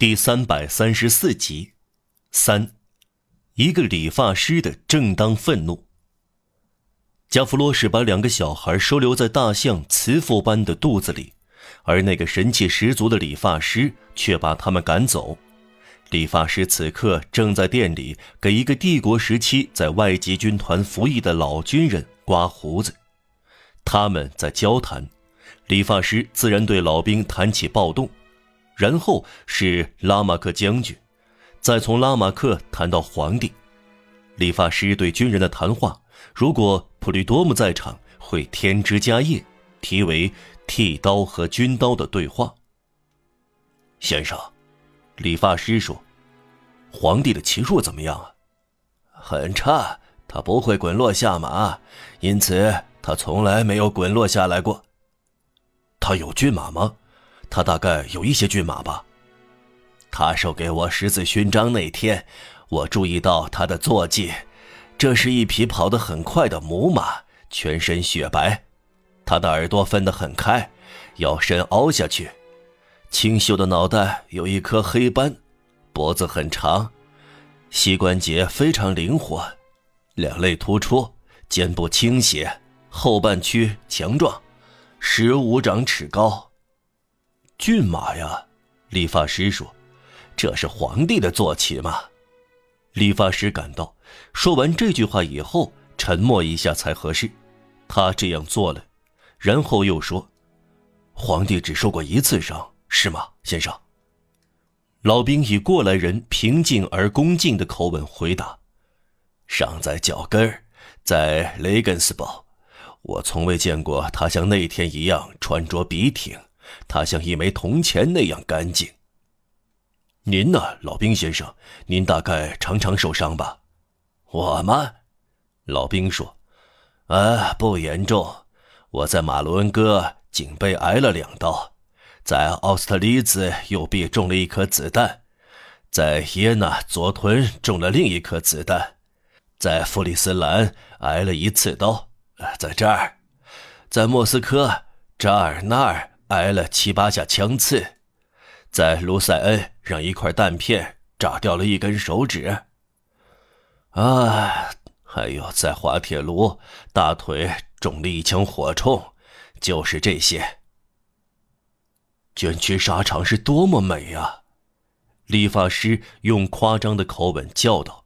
第三百三十四集，三，一个理发师的正当愤怒。加弗洛什把两个小孩收留在大象慈父般的肚子里，而那个神气十足的理发师却把他们赶走。理发师此刻正在店里给一个帝国时期在外籍军团服役的老军人刮胡子，他们在交谈，理发师自然对老兵谈起暴动。然后是拉马克将军，再从拉马克谈到皇帝。理发师对军人的谈话，如果普利多姆在场，会添枝加叶，题为“剃刀和军刀的对话”。先生，理发师说：“皇帝的骑术怎么样啊？”“很差，他不会滚落下马，因此他从来没有滚落下来过。”“他有骏马吗？”他大概有一些骏马吧。他授给我十字勋章那天，我注意到他的坐骑，这是一匹跑得很快的母马，全身雪白，他的耳朵分得很开，腰身凹下去，清秀的脑袋有一颗黑斑，脖子很长，膝关节非常灵活，两肋突出，肩部倾斜，后半区强壮，十五掌尺高。骏马呀，理发师说：“这是皇帝的坐骑吗？”理发师感到，说完这句话以后，沉默一下才合适。他这样做了，然后又说：“皇帝只受过一次伤，是吗，先生？”老兵以过来人平静而恭敬的口吻回答：“伤在脚跟儿，在雷根斯堡。我从未见过他像那天一样穿着笔挺。”他像一枚铜钱那样干净。您呢，老兵先生？您大概常常受伤吧？我吗？老兵说：“啊，不严重。我在马伦哥颈背挨了两刀，在奥斯特利兹右臂中了一颗子弹，在耶纳左臀中了另一颗子弹，在弗里斯兰挨了一次刀，在这儿，在莫斯科这儿那儿。”挨了七八下枪刺，在卢塞恩让一块弹片炸掉了一根手指。啊，还有在滑铁卢大腿中了一枪火铳，就是这些。卷曲沙场是多么美啊！理发师用夸张的口吻叫道：“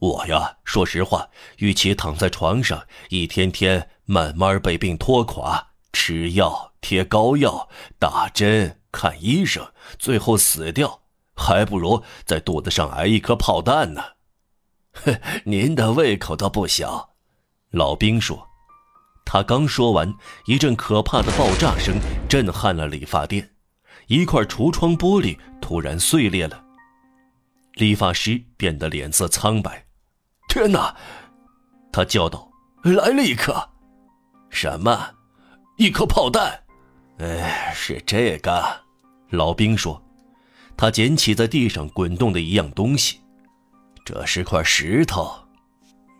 我呀，说实话，与其躺在床上一天天慢慢被病拖垮，吃药。”贴膏药、打针、看医生，最后死掉，还不如在肚子上挨一颗炮弹呢。哼，您的胃口倒不小。老兵说。他刚说完，一阵可怕的爆炸声震撼了理发店，一块橱窗玻璃突然碎裂了。理发师变得脸色苍白。天哪！他叫道：“来了一颗，什么？一颗炮弹。”哎，是这个，老兵说。他捡起在地上滚动的一样东西，这是块石头。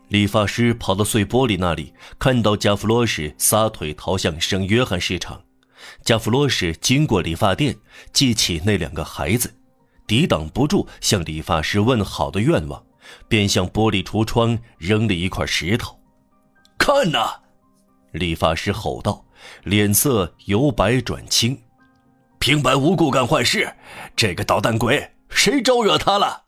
理发师跑到碎玻璃那里，看到加弗洛什撒腿逃向圣约翰市场。加弗洛什经过理发店，记起那两个孩子，抵挡不住向理发师问好的愿望，便向玻璃橱窗扔了一块石头。看呐！理发师吼道。脸色由白转青，平白无故干坏事，这个捣蛋鬼，谁招惹他了？